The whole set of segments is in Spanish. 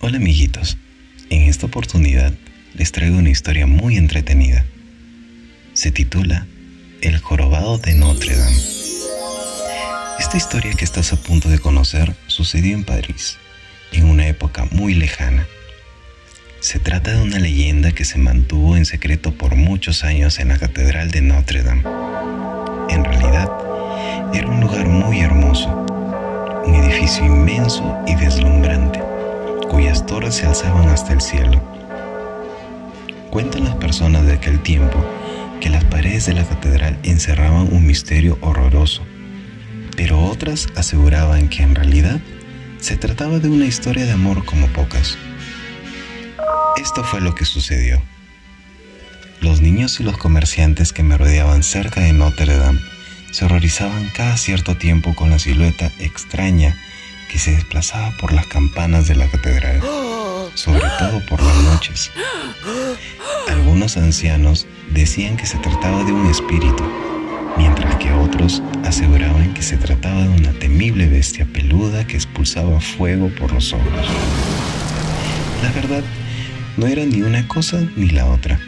Hola amiguitos, en esta oportunidad les traigo una historia muy entretenida. Se titula El jorobado de Notre Dame. Esta historia que estás a punto de conocer sucedió en París, en una época muy lejana. Se trata de una leyenda que se mantuvo en secreto por muchos años en la Catedral de Notre Dame. En realidad, era un lugar muy hermoso, un edificio inmenso y deslumbrante, torres se alzaban hasta el cielo. Cuentan las personas de aquel tiempo que las paredes de la catedral encerraban un misterio horroroso, pero otras aseguraban que en realidad se trataba de una historia de amor como pocas. Esto fue lo que sucedió. Los niños y los comerciantes que me rodeaban cerca de Notre Dame se horrorizaban cada cierto tiempo con la silueta extraña que se desplazaba por las campanas de la catedral, sobre todo por las noches. Algunos ancianos decían que se trataba de un espíritu, mientras que otros aseguraban que se trataba de una temible bestia peluda que expulsaba fuego por los ojos. La verdad, no era ni una cosa ni la otra,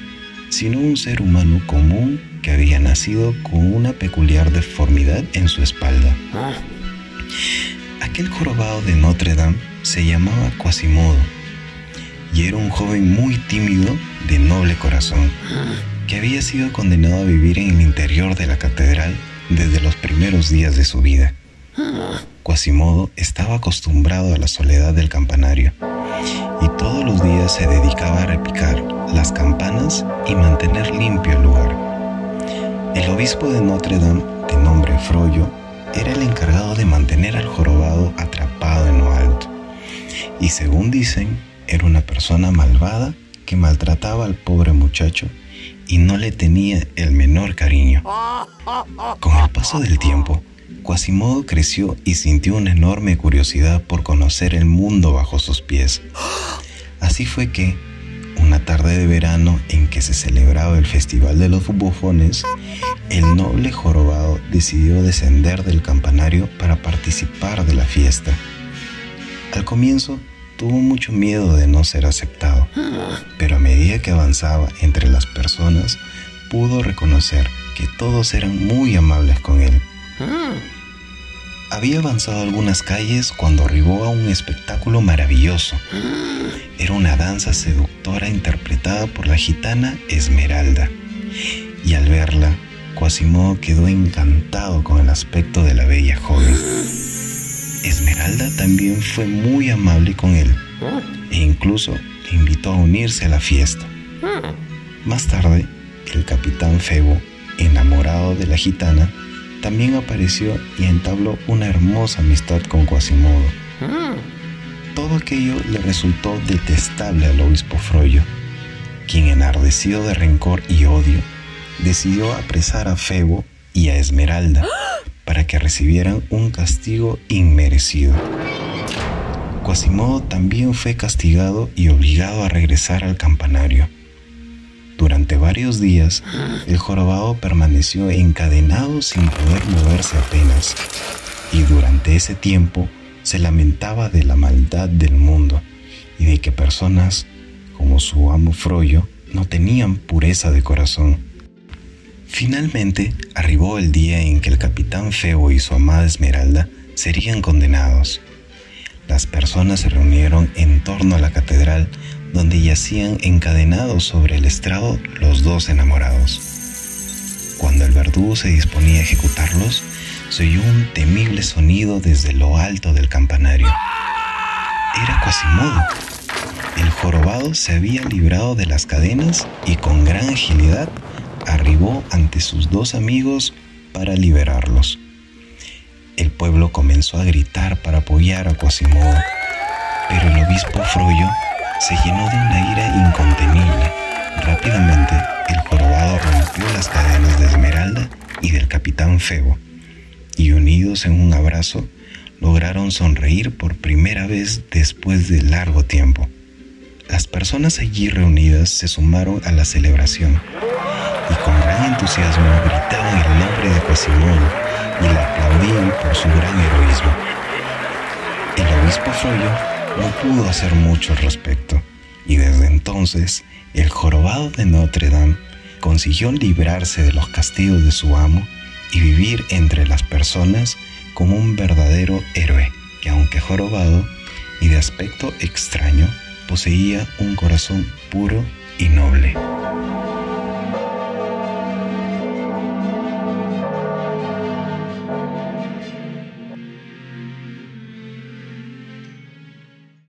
sino un ser humano común que había nacido con una peculiar deformidad en su espalda. Aquel jorobado de Notre Dame se llamaba Quasimodo y era un joven muy tímido de noble corazón que había sido condenado a vivir en el interior de la catedral desde los primeros días de su vida. Quasimodo estaba acostumbrado a la soledad del campanario y todos los días se dedicaba a repicar las campanas y mantener limpio el lugar. El obispo de Notre Dame, de nombre Froyo, era el encargado de mantener al jorobado atrapado en lo alto. Y según dicen, era una persona malvada que maltrataba al pobre muchacho y no le tenía el menor cariño. Con el paso del tiempo, Quasimodo creció y sintió una enorme curiosidad por conocer el mundo bajo sus pies. Así fue que, una tarde de verano en que se celebraba el Festival de los Bufones, el noble jorobado decidió descender del campanario para participar de la fiesta. Al comienzo tuvo mucho miedo de no ser aceptado, pero a medida que avanzaba entre las personas, pudo reconocer que todos eran muy amables con él. Había avanzado algunas calles cuando arribó a un espectáculo maravilloso. Era una danza seductora interpretada por la gitana Esmeralda. Y al verla, Quasimodo quedó encantado con el aspecto de la bella joven. Esmeralda también fue muy amable con él e incluso le invitó a unirse a la fiesta. Más tarde, el capitán Febo, enamorado de la gitana, también apareció y entabló una hermosa amistad con Quasimodo. Todo aquello le resultó detestable al obispo Froyo, quien enardecido de rencor y odio, decidió apresar a Febo y a Esmeralda para que recibieran un castigo inmerecido. Quasimodo también fue castigado y obligado a regresar al campanario. Durante varios días, el jorobado permaneció encadenado sin poder moverse apenas, y durante ese tiempo se lamentaba de la maldad del mundo y de que personas como su amo Froyo no tenían pureza de corazón. Finalmente arribó el día en que el capitán Febo y su amada Esmeralda serían condenados. Las personas se reunieron en torno a la catedral donde yacían encadenados sobre el estrado los dos enamorados. Cuando el verdugo se disponía a ejecutarlos, se oyó un temible sonido desde lo alto del campanario. Era Quasimodo. El jorobado se había librado de las cadenas y con gran agilidad arribó ante sus dos amigos para liberarlos. El pueblo comenzó a gritar para apoyar a Quasimodo, pero el obispo Froyo se llenó de una ira incontenible. Rápidamente, el jorobado rompió las cadenas de Esmeralda y del capitán Febo, y unidos en un abrazo, lograron sonreír por primera vez después de largo tiempo. Las personas allí reunidas se sumaron a la celebración y con gran entusiasmo gritaban el nombre de Quasimodo y le aplaudían por su gran heroísmo. El obispo Froyo no pudo hacer mucho al respecto, y desde entonces el jorobado de Notre Dame consiguió librarse de los castigos de su amo y vivir entre las personas como un verdadero héroe, que aunque jorobado y de aspecto extraño, poseía un corazón puro y noble.